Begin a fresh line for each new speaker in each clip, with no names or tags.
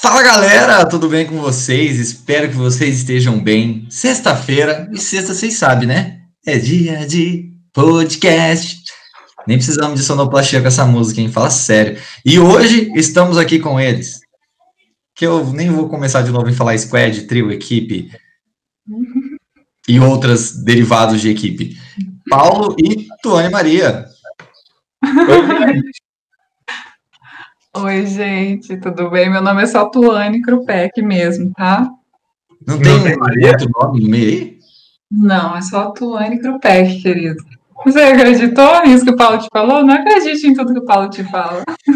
Fala galera, tudo bem com vocês? Espero que vocês estejam bem. Sexta-feira, e sexta vocês sabem, né? É dia de podcast. Nem precisamos de sonoplastia com essa música, hein? Fala sério. E hoje estamos aqui com eles. Que eu nem vou começar de novo em falar squad, trio, equipe e outras derivados de equipe. Paulo e Tuane Maria.
Oi, gente, tudo bem? Meu nome é só Tuane Krupek mesmo, tá?
Não tem um outro nome no meio aí?
Não, é só Tuane Krupek, querido. Você acreditou nisso que o Paulo te falou? Não acredite em tudo que o Paulo te fala.
O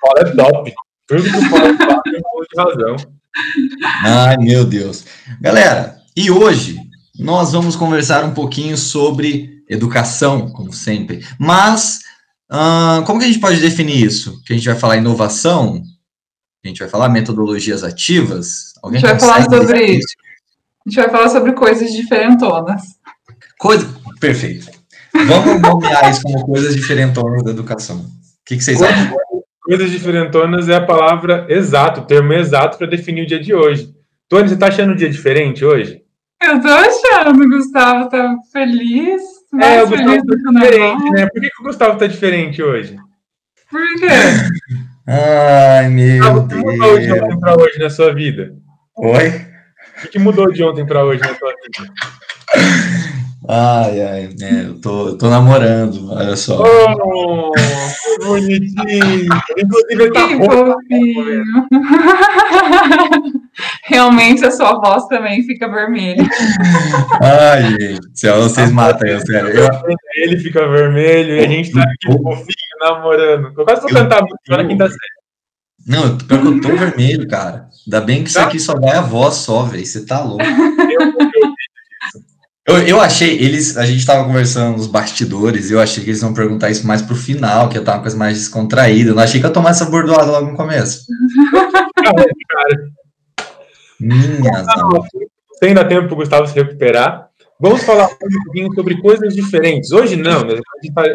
Paulo é top. Tudo que o Paulo fala tem um razão.
Ai, meu Deus. Galera, e hoje nós vamos conversar um pouquinho sobre educação, como sempre. Mas uh, como que a gente pode definir isso? Que a gente vai falar inovação? A gente vai falar metodologias ativas?
Alguém a gente vai falar sobre isso? A gente vai falar sobre coisas diferentonas.
Coisa... Perfeito. Vamos nomear isso como coisas diferentonas da educação. O que, que vocês
Coisa,
acham?
Coisas diferentonas é a palavra exato, o termo exato para definir o dia de hoje. Tony, você está achando um dia diferente hoje?
Eu tô achando, o Gustavo tá feliz. Mais
é, o Gustavo tá diferente, né? Por que, que o Gustavo tá diferente hoje?
Por quê?
Ai, meu
Gustavo, o que mudou de
Deus.
ontem para hoje na sua vida?
Oi?
O que, mudou de ontem para hoje na sua vida?
Ai, ai, é, eu tô, eu tô namorando, olha só.
Oh, que bonitinho! Inclusive, ele tá
fofinho. Realmente a sua voz também fica vermelha.
Ai, gente, vocês matam eu, sério. Eu,
Ele fica vermelho e a gente tá aqui fofinho, namorando. Eu quase vou
Eu-
cantar música na quinta série.
não, eu, pior que eu tô vermelho, cara. Ainda bem que isso aqui só vai a voz só, velho. Você tá louco. Eu, eu achei, eles, a gente tava conversando nos bastidores, eu achei que eles iam perguntar isso mais pro final, que ia estar uma coisa mais descontraída. Eu não achei que ia tomar essa bordoada logo no começo. Minhas
ainda tempo para o Gustavo se recuperar. Vamos falar um pouquinho sobre coisas diferentes. Hoje não, nós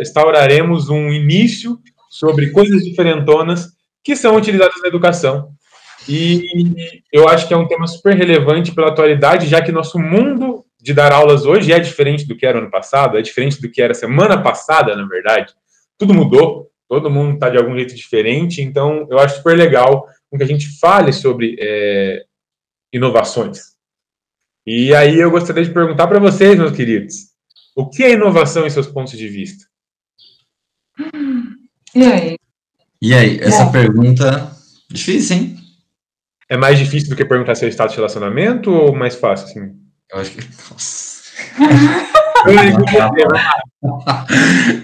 instauraremos um início sobre coisas diferentonas que são utilizadas na educação. E eu acho que é um tema super relevante pela atualidade, já que nosso mundo de dar aulas hoje é diferente do que era ano passado, é diferente do que era semana passada, na verdade. Tudo mudou, todo mundo está de algum jeito diferente, então eu acho super legal que a gente fale sobre é, inovações. E aí eu gostaria de perguntar para vocês, meus queridos, o que é inovação em seus pontos de vista?
E aí?
E aí, essa
Bom.
pergunta. Difícil, hein?
É mais difícil do que perguntar seu estado de relacionamento ou mais fácil, assim?
Eu acho que. Nossa.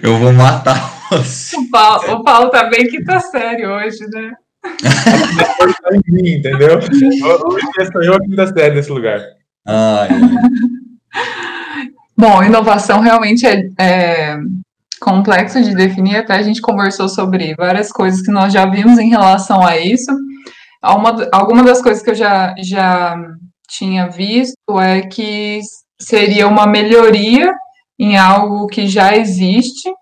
Eu
vou matar você.
O Paulo, o Paulo tá bem que tá sério hoje, né?
Mim, entendeu? Hoje sou eu a quinta série nesse lugar.
Ai,
Bom, inovação realmente é, é complexo de definir, até a gente conversou sobre várias coisas que nós já vimos em relação a isso. Uma, alguma das coisas que eu já, já tinha visto é que seria uma melhoria em algo que já existe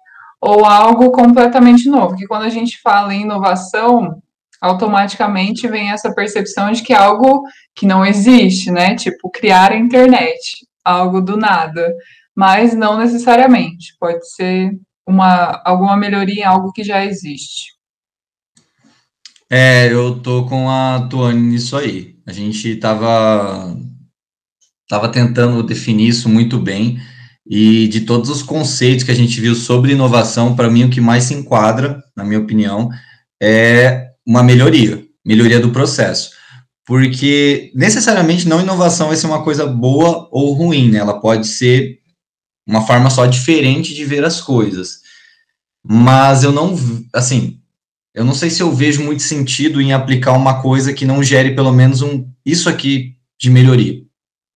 ou algo completamente novo. Que quando a gente fala em inovação, automaticamente vem essa percepção de que é algo que não existe, né? Tipo, criar a internet, algo do nada. Mas não necessariamente. Pode ser uma, alguma melhoria em algo que já existe.
É, eu tô com a Tuane nisso aí. A gente tava, tava tentando definir isso muito bem, e de todos os conceitos que a gente viu sobre inovação, para mim o que mais se enquadra, na minha opinião, é uma melhoria, melhoria do processo. Porque necessariamente não inovação vai ser uma coisa boa ou ruim, né? Ela pode ser uma forma só diferente de ver as coisas. Mas eu não, assim, eu não sei se eu vejo muito sentido em aplicar uma coisa que não gere pelo menos um isso aqui de melhoria.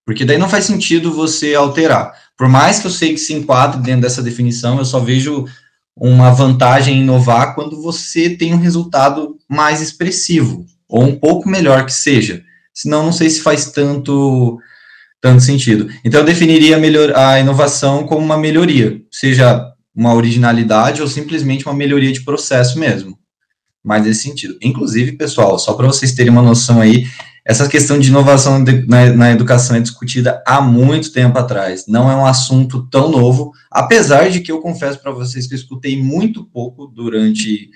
Porque daí não faz sentido você alterar. Por mais que eu sei que se enquadre dentro dessa definição, eu só vejo uma vantagem em inovar quando você tem um resultado mais expressivo, ou um pouco melhor que seja. Senão, não sei se faz tanto, tanto sentido. Então, eu definiria a, melhor, a inovação como uma melhoria, seja uma originalidade ou simplesmente uma melhoria de processo mesmo. Mais nesse sentido. Inclusive, pessoal, só para vocês terem uma noção aí, essa questão de inovação na, na, educação é discutida há muito tempo atrás. Não é um assunto tão novo, apesar de que eu confesso para vocês que eu escutei muito pouco durante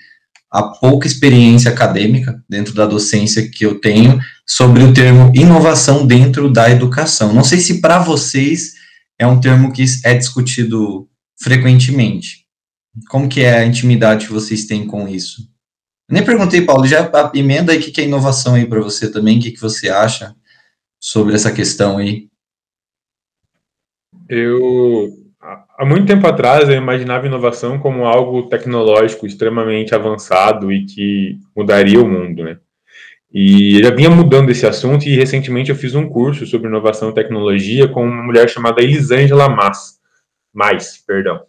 a pouca experiência acadêmica dentro da docência que eu tenho sobre o termo inovação dentro da educação. Não sei se para vocês é um termo que é discutido frequentemente. Como que é a intimidade que vocês têm com isso? Nem perguntei, Paulo, já emenda aí o que é inovação aí para você também, o que, que você acha sobre essa questão aí?
Eu, há muito tempo atrás, eu imaginava inovação como algo tecnológico extremamente avançado e que mudaria o mundo, né? E já vinha mudando esse assunto e recentemente eu fiz um curso sobre inovação e tecnologia com uma mulher chamada Elisângela Mas, mais, perdão.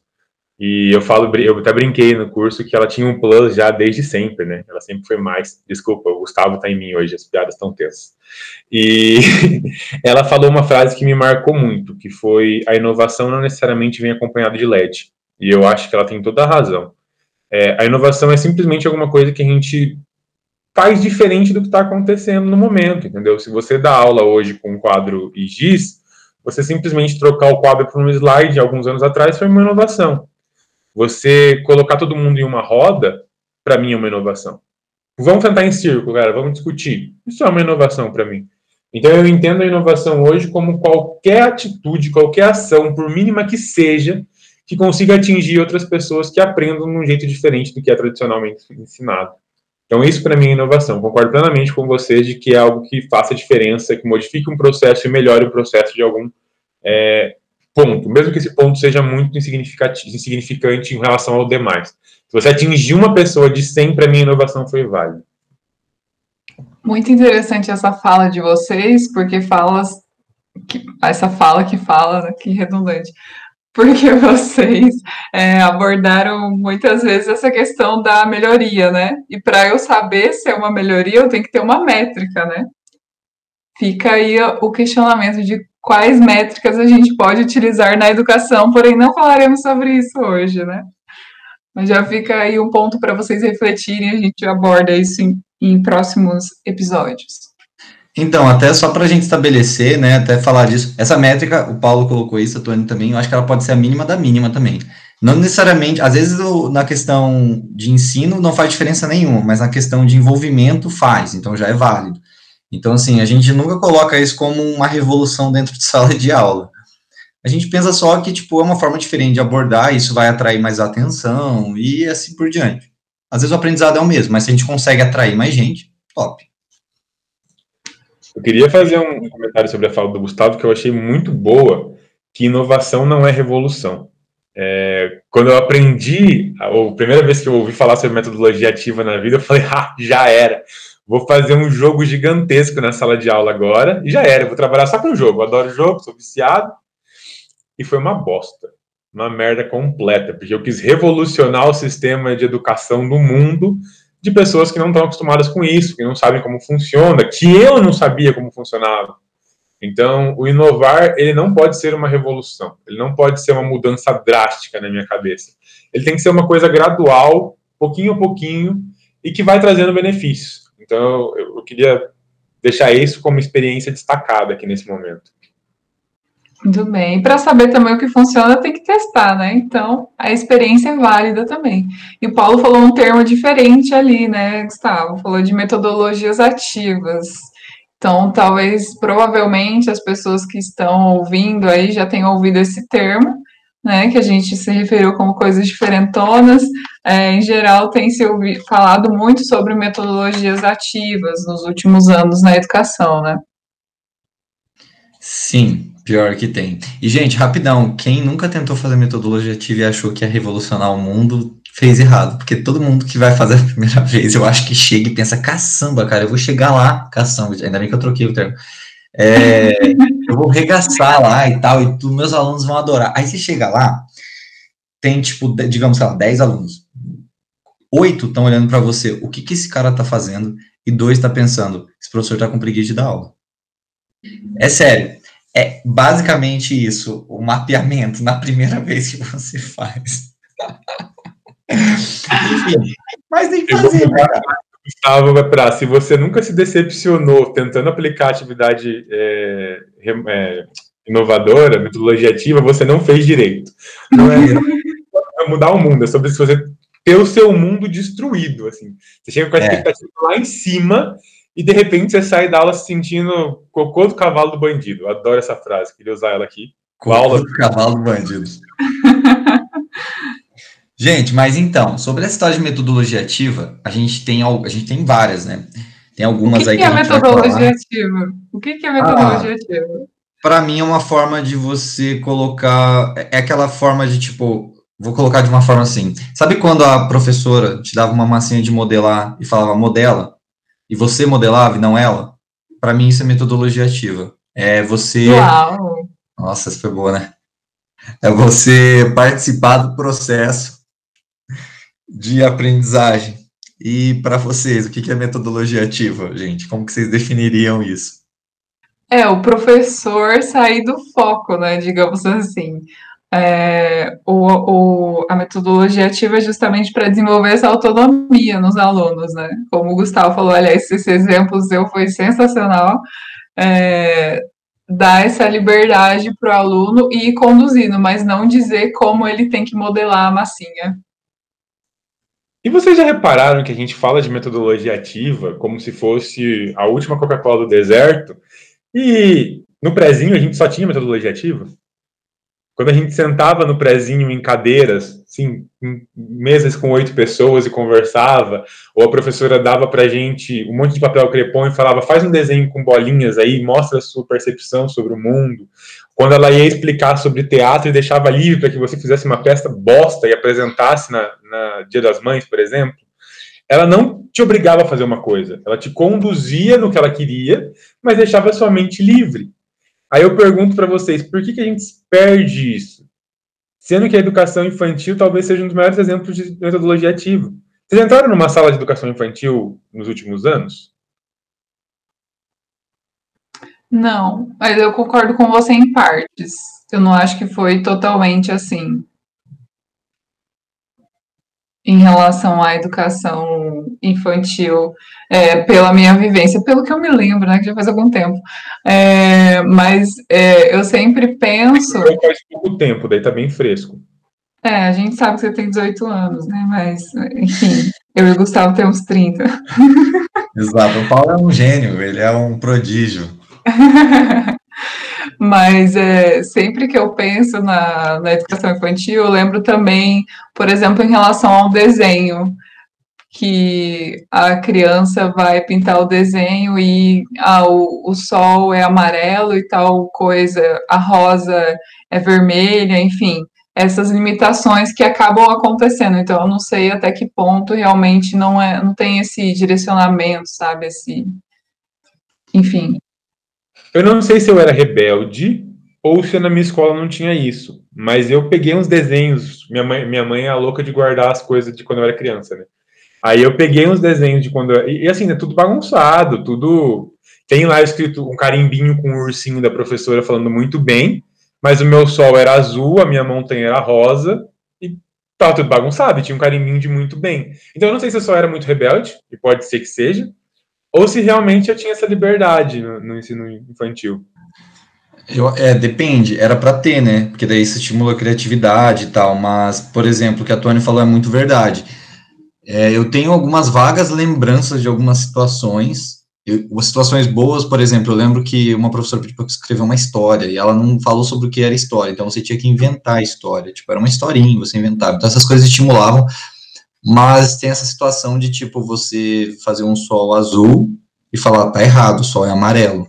E eu falo, eu até brinquei no curso que ela tinha um plus já desde sempre, né? Ela sempre foi mais. Desculpa, o Gustavo tá em mim hoje, as piadas estão tensas. E ela falou uma frase que me marcou muito, que foi a inovação não necessariamente vem acompanhada de LED. E eu acho que ela tem toda a razão. É, a inovação é simplesmente alguma coisa que a gente faz diferente do que está acontecendo no momento, entendeu? Se você dá aula hoje com um quadro e giz, você simplesmente trocar o quadro por um slide alguns anos atrás foi uma inovação. Você colocar todo mundo em uma roda, para mim é uma inovação. Vamos tentar em círculo, cara, vamos discutir. Isso é uma inovação para mim. Então eu entendo a inovação hoje como qualquer atitude, qualquer ação, por mínima que seja, que consiga atingir outras pessoas que aprendam de um jeito diferente do que é tradicionalmente ensinado. Então isso para mim é inovação. Concordo plenamente com você de que é algo que faça diferença, que modifique um processo e melhore o processo de algum é, ponto, mesmo que esse ponto seja muito insignificante em relação ao demais. Se você atingir uma pessoa de 100, para mim, a inovação foi válida.
Muito interessante essa fala de vocês, porque falas que, essa fala que fala, né, que redundante, porque vocês é, abordaram muitas vezes essa questão da melhoria, né? E para eu saber se é uma melhoria, eu tenho que ter uma métrica, né? Fica aí o questionamento de quais métricas a gente pode utilizar na educação, porém não falaremos sobre isso hoje, né? Mas já fica aí um ponto para vocês refletirem, a gente aborda isso em, em próximos episódios.
Então, até só para a gente estabelecer, né, até falar disso, essa métrica, o Paulo colocou isso, a Tony também, eu acho que ela pode ser a mínima da mínima também. Não necessariamente, às vezes na questão de ensino não faz diferença nenhuma, mas na questão de envolvimento faz, então já é válido. Então, assim, a gente nunca coloca isso como uma revolução dentro de sala de aula. A gente pensa só que, tipo, é uma forma diferente de abordar, isso vai atrair mais atenção e assim por diante. Às vezes o aprendizado é o mesmo, mas se a gente consegue atrair mais gente, top.
Eu queria fazer um comentário sobre a fala do Gustavo que eu achei muito boa, que inovação não é revolução. É, quando eu aprendi, a, a primeira vez que eu ouvi falar sobre metodologia ativa na vida, eu falei, ah, já era vou fazer um jogo gigantesco na sala de aula agora, e já era, vou trabalhar só com jogo, eu adoro jogo, sou viciado, e foi uma bosta, uma merda completa, porque eu quis revolucionar o sistema de educação do mundo de pessoas que não estão acostumadas com isso, que não sabem como funciona, que eu não sabia como funcionava. Então, o inovar, ele não pode ser uma revolução, ele não pode ser uma mudança drástica na minha cabeça. Ele tem que ser uma coisa gradual, pouquinho a pouquinho, e que vai trazendo benefícios. Então, eu, queria deixar isso como experiência destacada aqui nesse momento.
Muito bem. Para saber também o que funciona, tem que testar, né? Então, a experiência é válida também. E o Paulo falou um termo diferente ali, né, Gustavo? Falou de metodologias ativas. Então, talvez, provavelmente, as pessoas que estão ouvindo aí já tenham ouvido esse termo, né, que a gente se referiu como coisas diferentonas, é, em geral tem se falado muito sobre metodologias ativas nos últimos anos na educação, né?
Sim, pior que tem. E, gente, rapidão, quem nunca tentou fazer metodologia ativa e achou que ia revolucionar o mundo, fez errado, porque todo mundo que vai fazer a primeira vez, eu acho que chega e pensa, caçamba, cara, eu vou chegar lá, caçamba, ainda bem que eu troquei o termo, é, eu vou regaçar lá e tal, e tu, meus alunos vão adorar. Aí você chega lá, tem tipo, digamos, sei lá, 10 alunos. Oito estão olhando para você, o que, que esse cara tá fazendo? E dois tá pensando, esse professor tá com preguiça de dar aula. É sério. É basicamente isso, o mapeamento na primeira vez que você faz. Enfim, mas nem fazer, cara?
Gustavo vai para se você nunca se decepcionou tentando aplicar atividade é, é, inovadora, metodologia ativa, você não fez direito. Não é, é mudar o mundo, é sobre se você ter o seu mundo destruído, assim. Você chega com a é. expectativa lá em cima e de repente você sai da aula se sentindo cocô do cavalo do bandido. Eu adoro essa frase, queria usar ela aqui.
Cocô aula do cavalo do bandido. Gente, mas então, sobre a história de metodologia ativa, a gente tem, a gente tem várias, né? Tem algumas aí
que, que é metodologia ativa? O que, que é metodologia ah, ativa?
Para mim é uma forma de você colocar, é aquela forma de tipo, vou colocar de uma forma assim. Sabe quando a professora te dava uma massinha de modelar e falava modela, e você modelava e não ela? Para mim isso é metodologia ativa. É você
Uau.
Nossa, isso foi boa, né? É você participar do processo de aprendizagem. E para vocês, o que é metodologia ativa, gente? Como que vocês definiriam isso?
É, o professor sair do foco, né, digamos assim. É, o, o, a metodologia ativa é justamente para desenvolver essa autonomia nos alunos, né? Como o Gustavo falou, aliás, esse exemplo seu foi sensacional. É, dar essa liberdade para o aluno e ir conduzindo, mas não dizer como ele tem que modelar a massinha.
E vocês já repararam que a gente fala de metodologia ativa como se fosse a última Coca-Cola do deserto? E no prezinho a gente só tinha metodologia ativa? Quando a gente sentava no prezinho em cadeiras, assim, em mesas com oito pessoas e conversava, ou a professora dava pra gente um monte de papel crepom e falava, faz um desenho com bolinhas aí, mostra a sua percepção sobre o mundo. Quando ela ia explicar sobre teatro e deixava livre para que você fizesse uma peça bosta e apresentasse na, na Dia das Mães, por exemplo, ela não te obrigava a fazer uma coisa, ela te conduzia no que ela queria, mas deixava sua mente livre. Aí eu pergunto para vocês, por que, que a gente perde isso? Sendo que a educação infantil talvez seja um dos maiores exemplos de metodologia ativa. Vocês entraram numa sala de educação infantil nos últimos anos?
Não, mas eu concordo com você em partes. Eu não acho que foi totalmente assim em relação à educação infantil, é, pela minha vivência, pelo que eu me lembro, né, que já faz algum tempo. É, mas é, eu sempre penso.
Faz pouco tempo, daí tá bem fresco.
É, a gente sabe que você tem 18 anos, né? Mas, enfim, eu e o Gustavo temos 30.
Exato, o Paulo é um gênio, ele é um prodígio.
Mas é, sempre que eu penso na, na educação infantil, eu lembro também, por exemplo, em relação ao desenho, que a criança vai pintar o desenho e ah, o, o sol é amarelo e tal coisa, a rosa é vermelha, enfim, essas limitações que acabam acontecendo. Então, eu não sei até que ponto realmente não é, não tem esse direcionamento, sabe, esse, enfim.
Eu não sei se eu era rebelde ou se na minha escola não tinha isso, mas eu peguei uns desenhos. Minha mãe, minha mãe é louca de guardar as coisas de quando eu era criança, né? Aí eu peguei uns desenhos de quando eu, e, assim, é tudo bagunçado, tudo tem lá escrito um carimbinho com o um ursinho da professora falando muito bem, mas o meu sol era azul, a minha montanha era rosa e tava tudo bagunçado, tinha um carimbinho de muito bem. Então eu não sei se eu só era muito rebelde, e pode ser que seja, ou se realmente eu tinha essa liberdade no, no ensino infantil.
Eu, é, depende, era para ter, né? Porque daí isso estimula a criatividade e tal, mas, por exemplo, o que a Tony falou é muito verdade. É, eu tenho algumas vagas lembranças de algumas situações, eu, situações boas, por exemplo, eu lembro que uma professora pediu para escrever uma história, e ela não falou sobre o que era história, então você tinha que inventar a história, tipo, era uma historinha, você inventava, então essas coisas estimulavam, mas tem essa situação de, tipo, você fazer um sol azul e falar, tá errado, o sol é amarelo.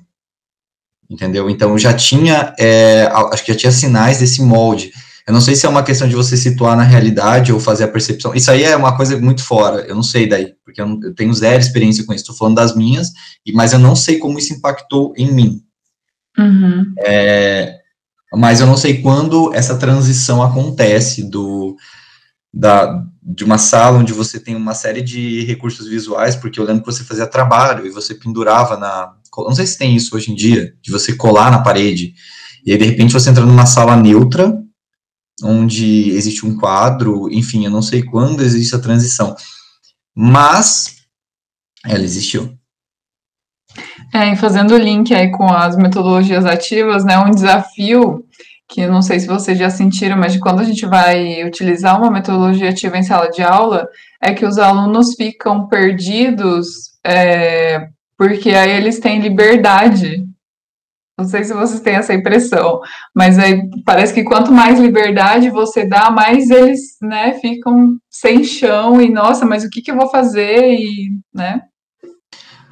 Entendeu? Então já tinha, é, acho que já tinha sinais desse molde. Eu não sei se é uma questão de você situar na realidade ou fazer a percepção. Isso aí é uma coisa muito fora, eu não sei daí, porque eu, não, eu tenho zero experiência com isso. Estou falando das minhas, mas eu não sei como isso impactou em mim.
Uhum.
É, mas eu não sei quando essa transição acontece do, da, de uma sala onde você tem uma série de recursos visuais, porque eu lembro que você fazia trabalho e você pendurava na. Não sei se tem isso hoje em dia, de você colar na parede, e aí de repente você entra numa sala neutra onde existe um quadro, enfim, eu não sei quando existe a transição, mas ela existiu.
É, e fazendo o link aí com as metodologias ativas, né, um desafio que não sei se vocês já sentiram, mas de quando a gente vai utilizar uma metodologia ativa em sala de aula, é que os alunos ficam perdidos, é, porque aí eles têm liberdade. Não sei se vocês têm essa impressão, mas aí parece que quanto mais liberdade você dá, mais eles, né, ficam sem chão e nossa, mas o que, que eu vou fazer e, né?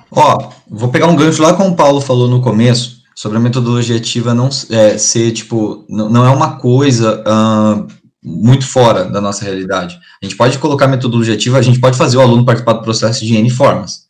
Ó, vou pegar um gancho lá como o Paulo falou no começo sobre a metodologia ativa não é, ser, tipo, não, não é uma coisa uh, muito fora da nossa realidade. A gente pode colocar metodologia ativa, a gente pode fazer o aluno participar do processo de N formas.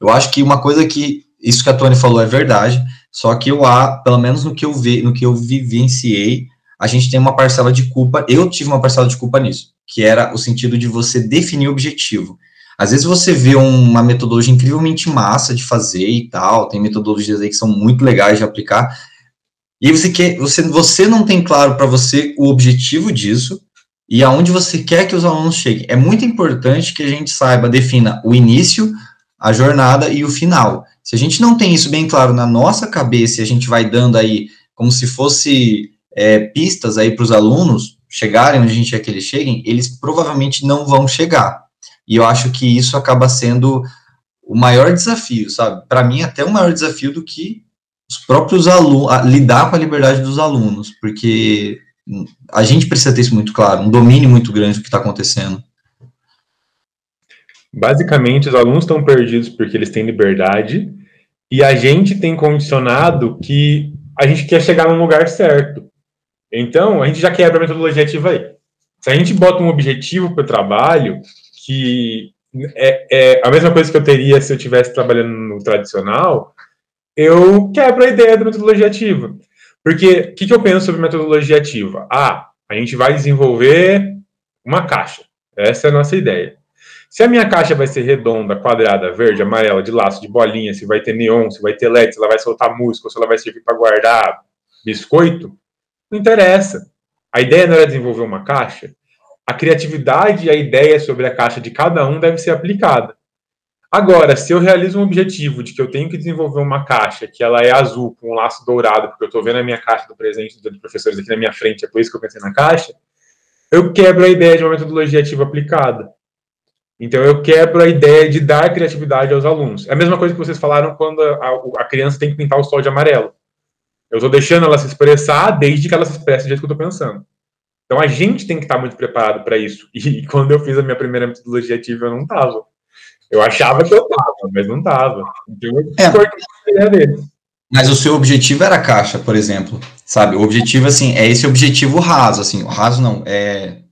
Eu acho que uma coisa que, isso que a Tony falou é verdade, só que eu, há, pelo menos no que eu vi, no que eu vivenciei, a gente tem uma parcela de culpa, eu tive uma parcela de culpa nisso, que era o sentido de você definir o objetivo. Às vezes você vê uma metodologia incrivelmente massa de fazer e tal, tem metodologias aí que são muito legais de aplicar, e você quer, você, você não tem claro para você o objetivo disso e aonde você quer que os alunos cheguem. É muito importante que a gente saiba, defina o início, a jornada e o final. Se a gente não tem isso bem claro na nossa cabeça e a gente vai dando aí como se fosse é, pistas aí para os alunos chegarem onde a gente quer que eles cheguem, eles provavelmente não vão chegar. E eu acho que isso acaba sendo o maior desafio, sabe? Para mim, até o maior desafio do que os próprios alunos, lidar com a liberdade dos alunos, porque a gente precisa ter isso muito claro, um domínio muito grande do que está acontecendo.
Basicamente, os alunos estão perdidos porque eles têm liberdade e a gente tem condicionado que a gente quer chegar num lugar certo. Então, a gente já quebra a metodologia ativa aí. Se a gente bota um objetivo para o trabalho, que é, é, a mesma coisa que eu teria se eu estivesse trabalhando no tradicional, eu quebro a ideia da metodologia ativa. Porque o que, que eu penso sobre metodologia ativa? Ah, a gente vai desenvolver uma caixa. Essa é a nossa ideia. Se a minha caixa vai ser redonda, quadrada, verde, amarela, de laço, de bolinha, se vai ter neon, se vai ter LED, se ela vai soltar música, se ela vai servir para guardar biscoito, não interessa. A ideia não era desenvolver uma caixa? A criatividade e a ideia sobre a caixa de cada um deve ser aplicada. Agora, se eu realizo um objetivo de que eu tenho que desenvolver uma caixa que ela é azul com um laço dourado, porque eu estou vendo a minha caixa do presente dos professores aqui na minha frente, é por isso que eu pensei na caixa, eu quebro a ideia de uma metodologia ativa aplicada. Então, eu quebro a ideia de dar criatividade aos alunos. É a mesma coisa que vocês falaram quando a, a criança tem que pintar o sol de amarelo. Eu estou deixando ela se expressar desde que ela se expresse do jeito que eu estou pensando. Então a gente tem que estar muito preparado para isso. E quando eu fiz a minha primeira metodologia ativa, eu não estava. Eu achava que eu estava, mas não estava. Então eu
é. a ideia dele. Mas o seu objetivo era a caixa, por exemplo, sabe? O objetivo, assim, é esse objetivo raso, assim, o raso não, é...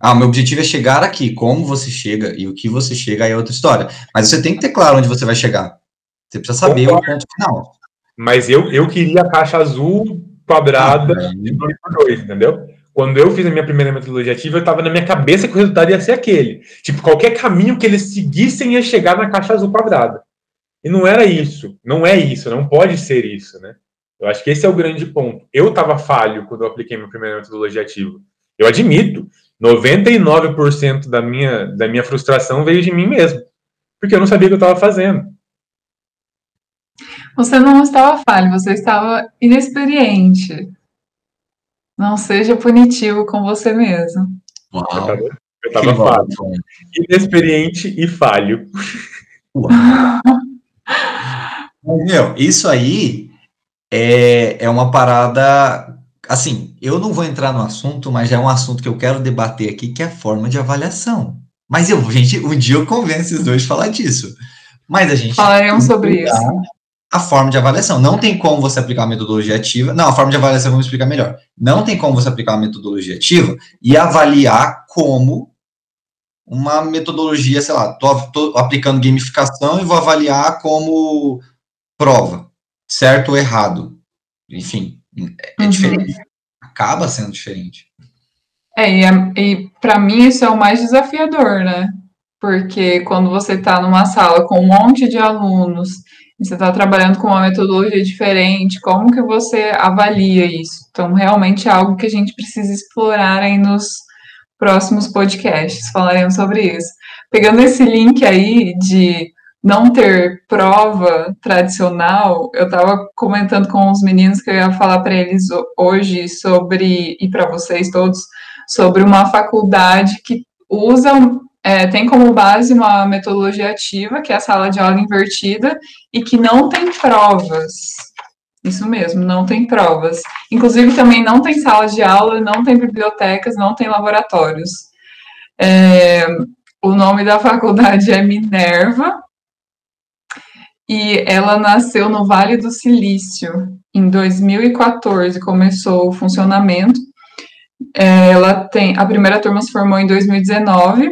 Ah, meu objetivo é chegar aqui, como você chega e o que você chega aí é outra história. Mas você tem que ter claro onde você vai chegar. Você precisa saber o ponto final.
Mas eu, eu queria a caixa azul quadrada ah, de 2 por 2, entendeu? Quando eu fiz a minha primeira metodologia ativa, eu estava na minha cabeça que o resultado ia ser aquele. Tipo, qualquer caminho que eles seguissem ia chegar na caixa azul quadrada. E não era isso. Não é isso. Não pode ser isso, né? Eu acho que esse é o grande ponto. Eu estava falho quando eu apliquei minha primeira metodologia ativa. Eu admito. 99% da minha, da minha frustração veio de mim mesmo. Porque eu não sabia o que eu estava fazendo.
Você não estava falho, você estava inexperiente. Não seja punitivo com você mesmo.
Uau. Eu estava falho. Inexperiente e falho. Uau.
Meu, isso aí é, é uma parada. Assim, eu não vou entrar no assunto, mas já é um assunto que eu quero debater aqui, que é a forma de avaliação. Mas eu, gente, um dia eu convenço os dois a falar disso. Mas a gente.
Falaremos sobre isso
a forma de avaliação. Não tem como você aplicar uma metodologia ativa. Não, a forma de avaliação vamos explicar melhor. Não tem como você aplicar uma metodologia ativa e avaliar como uma metodologia, sei lá, tô, tô aplicando gamificação e vou avaliar como prova, certo ou errado. Enfim, é, é uhum. diferente. Acaba sendo diferente.
É, e, é, e para mim isso é o mais desafiador, né? Porque quando você está numa sala com um monte de alunos você está trabalhando com uma metodologia diferente, como que você avalia isso? Então, realmente é algo que a gente precisa explorar aí nos próximos podcasts, falaremos sobre isso. Pegando esse link aí de não ter prova tradicional, eu estava comentando com os meninos que eu ia falar para eles hoje sobre, e para vocês todos, sobre uma faculdade que usa é, tem como base uma metodologia ativa, que é a sala de aula invertida, e que não tem provas. Isso mesmo, não tem provas. Inclusive, também não tem sala de aula, não tem bibliotecas, não tem laboratórios. É, o nome da faculdade é Minerva, e ela nasceu no Vale do Silício. Em 2014 começou o funcionamento. É, ela tem a primeira turma se formou em 2019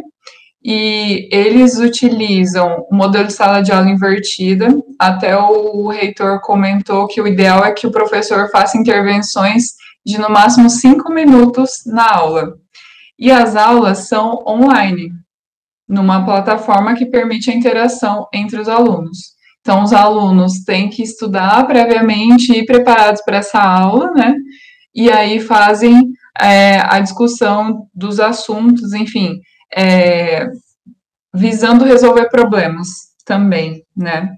e eles utilizam o modelo de sala de aula invertida. Até o reitor comentou que o ideal é que o professor faça intervenções de no máximo cinco minutos na aula. E as aulas são online, numa plataforma que permite a interação entre os alunos. Então, os alunos têm que estudar previamente e preparados para essa aula, né? E aí fazem é, a discussão dos assuntos, enfim, é, visando resolver problemas também, né?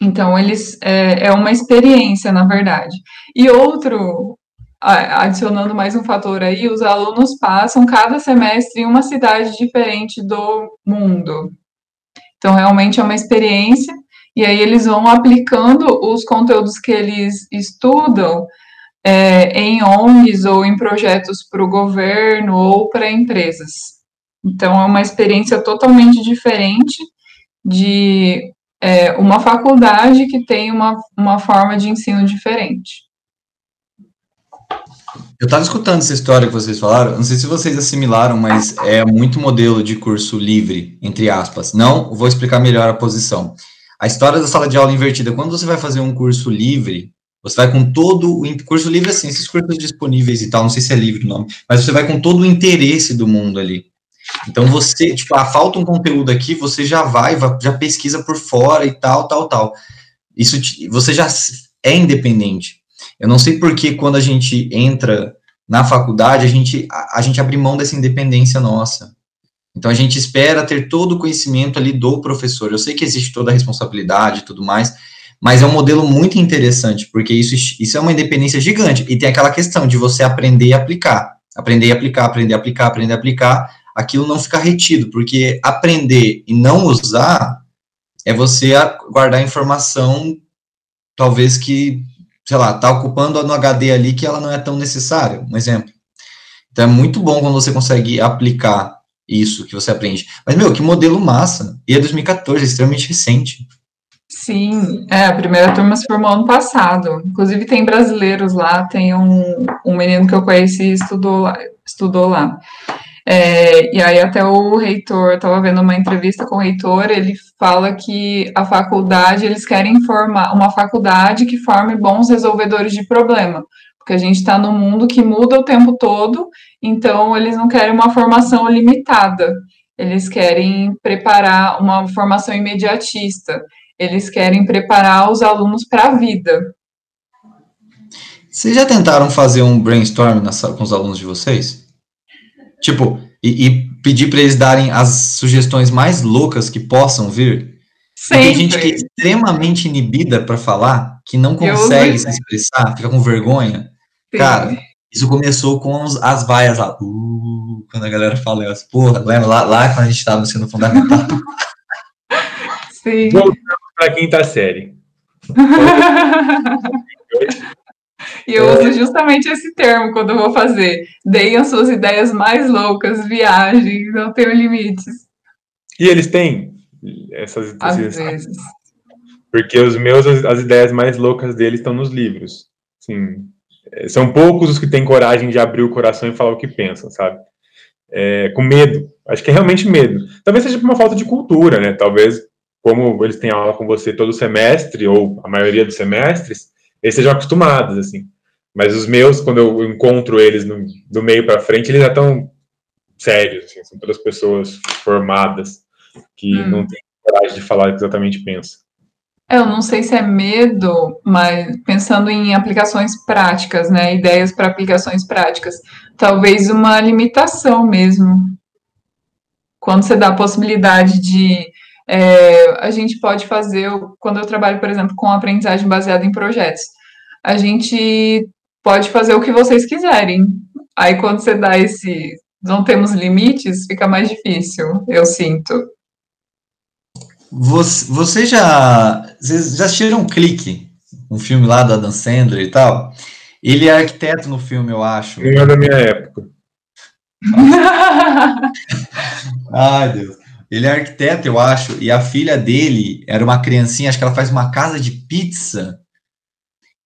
Então, eles é, é uma experiência, na verdade. E outro, adicionando mais um fator aí, os alunos passam cada semestre em uma cidade diferente do mundo. Então, realmente é uma experiência, e aí eles vão aplicando os conteúdos que eles estudam é, em ONGs ou em projetos para o governo ou para empresas. Então, é uma experiência totalmente diferente de é, uma faculdade que tem uma, uma forma de ensino diferente.
Eu estava escutando essa história que vocês falaram, não sei se vocês assimilaram, mas é muito modelo de curso livre, entre aspas. Não, vou explicar melhor a posição. A história da sala de aula invertida, quando você vai fazer um curso livre, você vai com todo o curso livre assim, esses cursos disponíveis e tal, não sei se é livre o nome, mas você vai com todo o interesse do mundo ali. Então você, tipo, ah, falta um conteúdo aqui, você já vai, já pesquisa por fora e tal, tal, tal. Isso você já é independente. Eu não sei porque quando a gente entra na faculdade, a gente a, a gente abre mão dessa independência nossa. Então a gente espera ter todo o conhecimento ali do professor. Eu sei que existe toda a responsabilidade e tudo mais, mas é um modelo muito interessante, porque isso, isso é uma independência gigante. E tem aquela questão de você aprender e aplicar. Aprender e aplicar, aprender a aplicar, aprender a aplicar, aquilo não fica retido, porque aprender e não usar é você guardar informação, talvez que, sei lá, está ocupando no HD ali que ela não é tão necessária, um exemplo. Então é muito bom quando você consegue aplicar isso que você aprende. Mas, meu, que modelo massa! E é 2014, é extremamente recente.
Sim, é, a primeira turma se formou ano passado. Inclusive tem brasileiros lá, tem um, um menino que eu conheci e estudou, estudou lá. É, e aí até o reitor, estava vendo uma entrevista com o reitor, ele fala que a faculdade, eles querem formar uma faculdade que forme bons resolvedores de problema, porque a gente está num mundo que muda o tempo todo, então eles não querem uma formação limitada, eles querem preparar uma formação imediatista, eles querem preparar os alunos para a vida.
Vocês já tentaram fazer um brainstorm com os alunos de vocês? Tipo, e, e pedir para eles darem as sugestões mais loucas que possam vir. Sempre. Tem gente que é extremamente inibida para falar, que não consegue se expressar, fica com vergonha. Sim. Cara, isso começou com as, as vaias lá. Uh, quando a galera fala, eu, porra, lembra lá, lá quando a gente estava no ensino fundamental.
Sim. Voltamos para a quinta série.
E eu uso justamente esse termo quando eu vou fazer. Deem as suas ideias mais loucas, viagens, não tenho limites.
E eles têm essas
Às vezes.
Porque os meus, as, as, ideias mais loucas deles estão nos livros. Sim, é, são poucos os que têm coragem de abrir o coração e falar o que pensam, sabe? É, com medo. Acho que é realmente medo. Talvez seja por uma falta de cultura, né? Talvez, como eles têm aula com você todo semestre, ou a maioria dos semestres, eles sejam acostumados, assim. Mas os meus, quando eu encontro eles no, do meio para frente, eles já estão sérios, assim, são todas pessoas formadas que hum. não têm coragem de falar o que exatamente pensam.
Eu não sei se é medo, mas pensando em aplicações práticas, né? Ideias para aplicações práticas. Talvez uma limitação mesmo. Quando você dá a possibilidade de. É, a gente pode fazer, quando eu trabalho, por exemplo, com aprendizagem baseada em projetos, a gente pode fazer o que vocês quiserem. Aí quando você dá esse. Não temos limites, fica mais difícil, eu sinto.
Você, você já. Vocês já assistiram um clique? Um filme lá da Adam Sandler e tal? Ele é arquiteto no filme, eu acho.
Não é da minha época.
Ai, Deus. Ele é arquiteto, eu acho, e a filha dele era uma criancinha, acho que ela faz uma casa de pizza.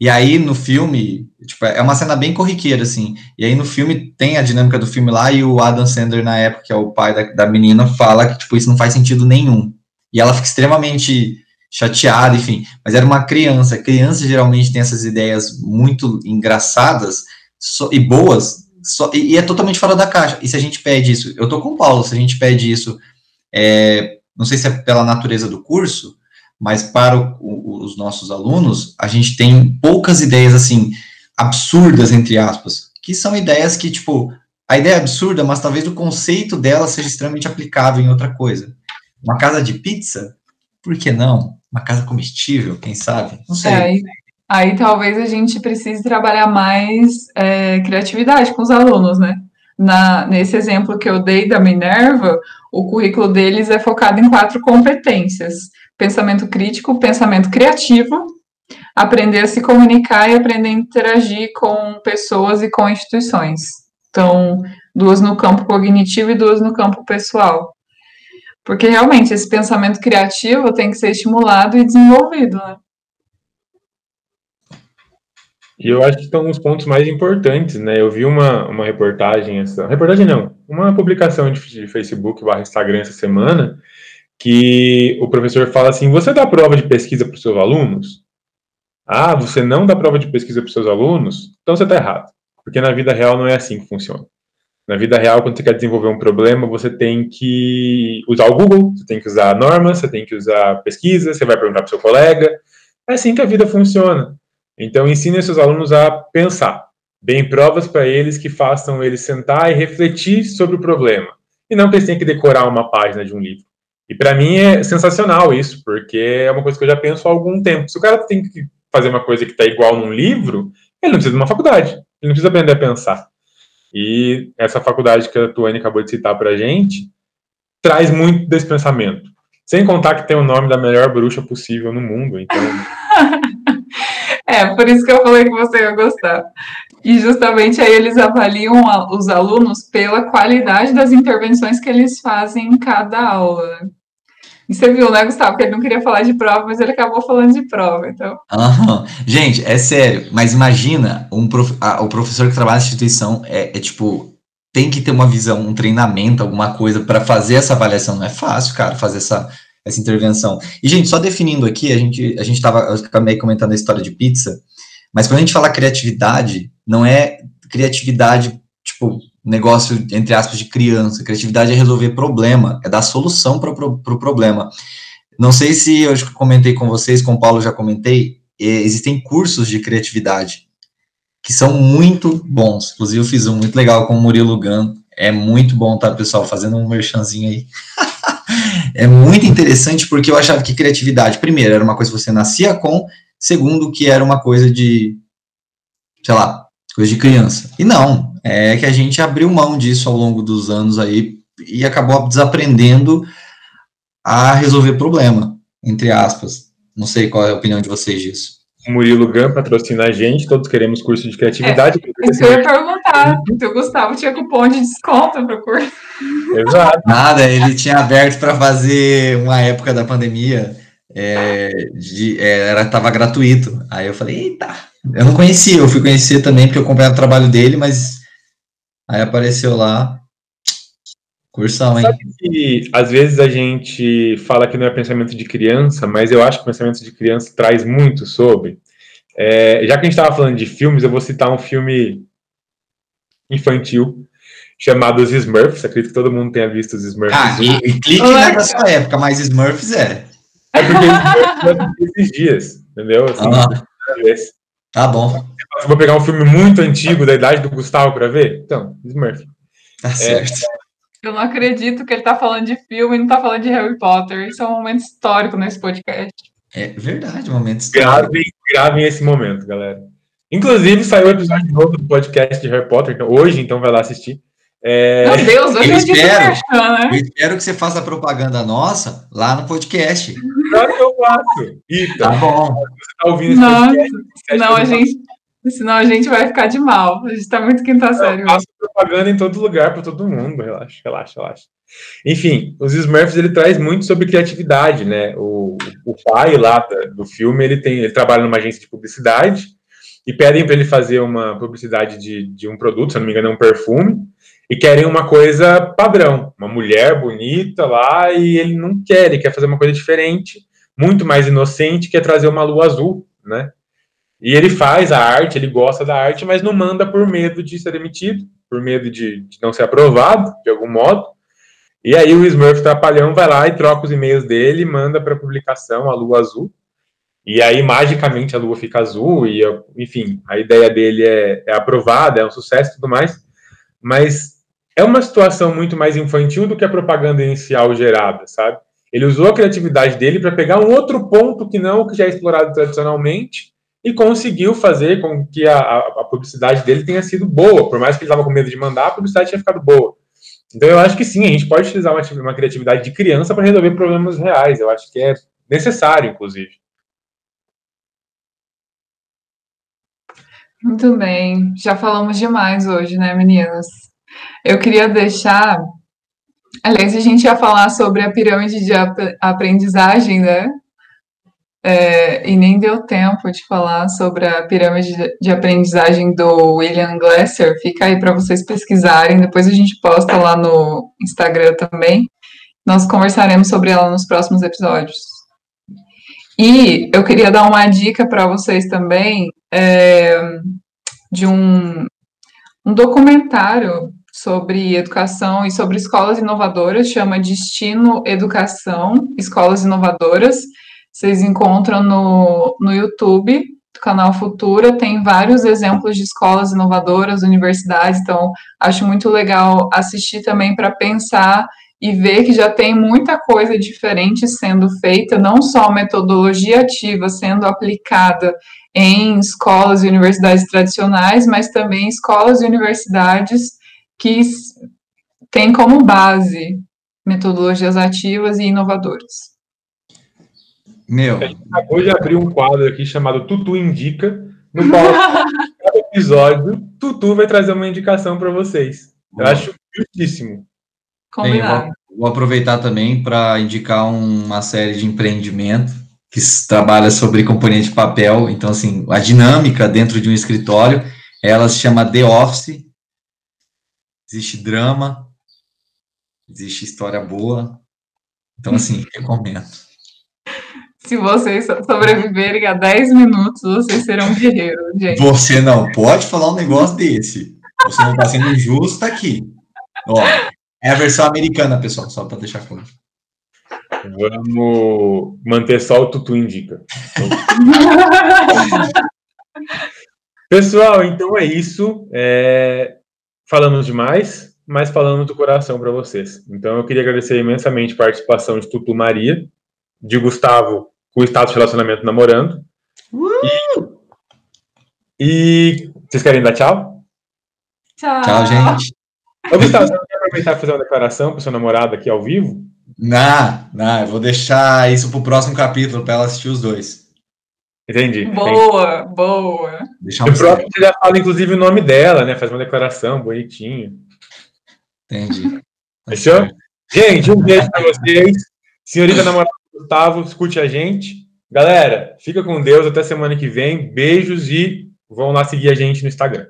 E aí no filme, tipo, é uma cena bem corriqueira, assim. E aí no filme tem a dinâmica do filme lá, e o Adam Sandler, na época, que é o pai da, da menina, fala que, tipo, isso não faz sentido nenhum. E ela fica extremamente chateada, enfim. Mas era uma criança. Criança geralmente tem essas ideias muito engraçadas e boas, e, e, é totalmente fora da caixa. E se a gente pede isso, eu tô com o Paulo, se a gente pede isso, é, não sei se é pela natureza do curso, mas para o, o, os nossos alunos, a gente tem poucas ideias assim absurdas entre aspas, que são ideias que tipo a ideia é absurda, mas talvez o conceito dela seja extremamente aplicável em outra coisa. Uma casa de pizza? Por que não? Uma casa comestível, quem sabe? Não sei.
É, aí, talvez a gente precise trabalhar mais é, criatividade com os alunos, né? Na, nesse exemplo que eu dei da Minerva, o currículo deles é focado em quatro competências: pensamento crítico, pensamento criativo, aprender a se comunicar e aprender a interagir com pessoas e com instituições. Então, duas no campo cognitivo e duas no campo pessoal. Porque realmente esse pensamento criativo tem que ser estimulado e desenvolvido, né?
E eu acho que estão os pontos mais importantes, né? Eu vi uma, uma reportagem, essa, reportagem não, uma publicação de, de Facebook barra Instagram essa semana, que o professor fala assim: você dá prova de pesquisa para os seus alunos? Ah, você não dá prova de pesquisa para os seus alunos? Então você está errado. Porque na vida real não é assim que funciona. Na vida real, quando você quer desenvolver um problema, você tem que usar o Google, você tem que usar normas, você tem que usar pesquisa, você vai perguntar para seu colega. É assim que a vida funciona. Então, ensine seus alunos a pensar. Bem provas para eles que façam eles sentar e refletir sobre o problema. E não que eles tenham que decorar uma página de um livro. E para mim é sensacional isso, porque é uma coisa que eu já penso há algum tempo. Se o cara tem que fazer uma coisa que está igual num livro, ele não precisa de uma faculdade. Ele não precisa aprender a pensar. E essa faculdade que a Tuane acabou de citar para a gente traz muito desse pensamento. Sem contar que tem o nome da melhor bruxa possível no mundo, então.
é, por isso que eu falei que você ia gostar. E justamente aí eles avaliam os alunos pela qualidade das intervenções que eles fazem em cada aula. E você viu, né, Gustavo, que ele não queria falar de prova, mas ele acabou falando de prova, então.
Gente, é sério, mas imagina um prof... ah, o professor que trabalha na instituição é, é, tipo, tem que ter uma visão, um treinamento, alguma coisa para fazer essa avaliação. Não é fácil, cara, fazer essa, essa intervenção. E, gente, só definindo aqui, a gente, a gente tava, eu acabei comentando a história de pizza, mas quando a gente fala criatividade, não é criatividade, tipo, negócio, entre aspas, de criança. Criatividade é resolver problema, é dar solução para o pro, pro problema. Não sei se eu comentei com vocês, com o Paulo já comentei, existem cursos de criatividade que são muito bons. Inclusive, eu fiz um muito legal com o Murilo Gan. É muito bom, tá, pessoal? Fazendo um merchanzinho aí. é muito interessante porque eu achava que criatividade, primeiro, era uma coisa que você nascia com, segundo, que era uma coisa de, sei lá, coisa de criança. E não, é que a gente abriu mão disso ao longo dos anos aí e acabou desaprendendo a resolver problema, entre aspas. Não sei qual é a opinião de vocês disso.
O Murilo Gan patrocina a gente, todos queremos curso de criatividade.
É, isso eu ia perguntar, o Gustavo tinha cupom de desconto para o curso.
Exato. Nada, ele tinha aberto para fazer uma época da pandemia, é, de, é, era, tava gratuito. Aí eu falei, eita, eu não conhecia, eu fui conhecer também porque eu acompanhava o trabalho dele, mas Aí apareceu lá, cursão, hein? Sabe
que às vezes a gente fala que não é pensamento de criança, mas eu acho que o pensamento de criança traz muito sobre. É, já que a gente estava falando de filmes, eu vou citar um filme infantil chamado Os Smurfs. Acredito que todo mundo tenha visto os Smurfs.
Ah, e, e clique não é da sua época, mas Smurfs é.
É porque esses dias, entendeu? Assim, ah,
tá bom.
Eu vou pegar um filme muito antigo da idade do Gustavo para ver? Então, Smurf.
Tá é, certo.
Eu não acredito que ele tá falando de filme e não tá falando de Harry Potter. Isso é um momento histórico nesse podcast.
É verdade, um momento histórico.
Gravem, gravem esse momento, galera. Inclusive, saiu o episódio novo do podcast de Harry Potter, então, hoje, então vai lá assistir.
É... Meu Deus, hoje eu,
é espero, né? eu espero que você faça propaganda nossa lá no podcast.
Claro que eu faço.
Eita, tá bom.
Você tá ouvindo esse
Nossa, podcast? Não, a gente, Senão a gente vai ficar de mal. A gente tá muito quinta série. Eu
faço propaganda em todo lugar para todo mundo. Relaxa, relaxa, relaxa. Enfim, os Smurfs ele traz muito sobre criatividade, né? O, o pai lá do filme ele tem, ele trabalha numa agência de publicidade e pedem para ele fazer uma publicidade de, de um produto, se não me engano, é um perfume, e querem uma coisa padrão, uma mulher bonita lá, e ele não quer, ele quer fazer uma coisa diferente, muito mais inocente, que é trazer uma lua azul, né? E ele faz a arte, ele gosta da arte, mas não manda por medo de ser demitido, por medo de, de não ser aprovado, de algum modo. E aí o Smurf Trapalhão vai lá e troca os e-mails dele, manda para publicação a lua azul. E aí, magicamente, a lua fica azul, e enfim, a ideia dele é, é aprovada, é um sucesso e tudo mais. Mas é uma situação muito mais infantil do que a propaganda inicial gerada, sabe? Ele usou a criatividade dele para pegar um outro ponto que não o que já é explorado tradicionalmente e conseguiu fazer com que a, a, publicidade dele tenha sido boa. Por mais que ele estava com medo de mandar, a publicidade tinha ficado boa. Então eu acho que sim, a gente pode utilizar uma, uma criatividade de criança para resolver problemas reais. Eu acho que é necessário, inclusive.
Muito bem. Já falamos demais hoje, né, meninas? Eu queria deixar. Aliás, a gente ia falar sobre a pirâmide de aprendizagem, né? É, e nem deu tempo de falar sobre a pirâmide de aprendizagem do William Glasser. Fica aí para vocês pesquisarem. Depois a gente posta lá no Instagram também. Nós conversaremos sobre ela nos próximos episódios. E eu queria dar uma dica para vocês também é, de um, um documentário sobre educação e sobre escolas inovadoras, chama Destino Educação, Escolas Inovadoras. Vocês encontram no, no YouTube, do canal Futura, tem vários exemplos de escolas inovadoras, universidades, então acho muito legal assistir também para pensar e ver que já tem muita coisa diferente sendo feita, não só metodologia ativa sendo aplicada em escolas e universidades tradicionais, mas também escolas e universidades que têm como base metodologias ativas e inovadoras.
Meu.
A gente acabou de abrir um quadro aqui chamado Tutu Indica, no qual cada episódio Tutu vai trazer uma indicação para vocês. Eu acho justíssimo.
Bem, vou, vou aproveitar também para indicar uma série de empreendimento que trabalha sobre componente de papel. Então, assim, a dinâmica dentro de um escritório, ela se chama The Office. Existe drama, existe história boa. Então, assim, recomendo.
Se vocês sobreviverem a 10 minutos, vocês serão guerreiros, gente.
Você não pode falar um negócio desse. Você não está sendo justo aqui. Ó, é a versão americana, pessoal, só para deixar claro.
Vamos manter só o Tutu Indica. Pessoal, então é isso. É... Falamos demais, mas falamos do coração para vocês. Então eu queria agradecer imensamente a participação de Tutu Maria, de Gustavo com o status de relacionamento namorando. Uh! E, e, vocês querem dar tchau?
Tchau.
Tchau, gente.
Ô, Gustavo, você quer aproveitar e fazer uma declaração para sua namorada aqui ao vivo?
Não, não, eu vou deixar isso para o próximo capítulo para ela assistir os dois.
Entendi.
Boa, entendi. boa.
Deixa um próximo você já fala, inclusive, o nome dela, né? Faz uma declaração bonitinha.
Entendi.
Fechou? Gente, um beijo para vocês. Senhorita namorada Gustavo, escute a gente. Galera, fica com Deus até semana que vem. Beijos e vão lá seguir a gente no Instagram.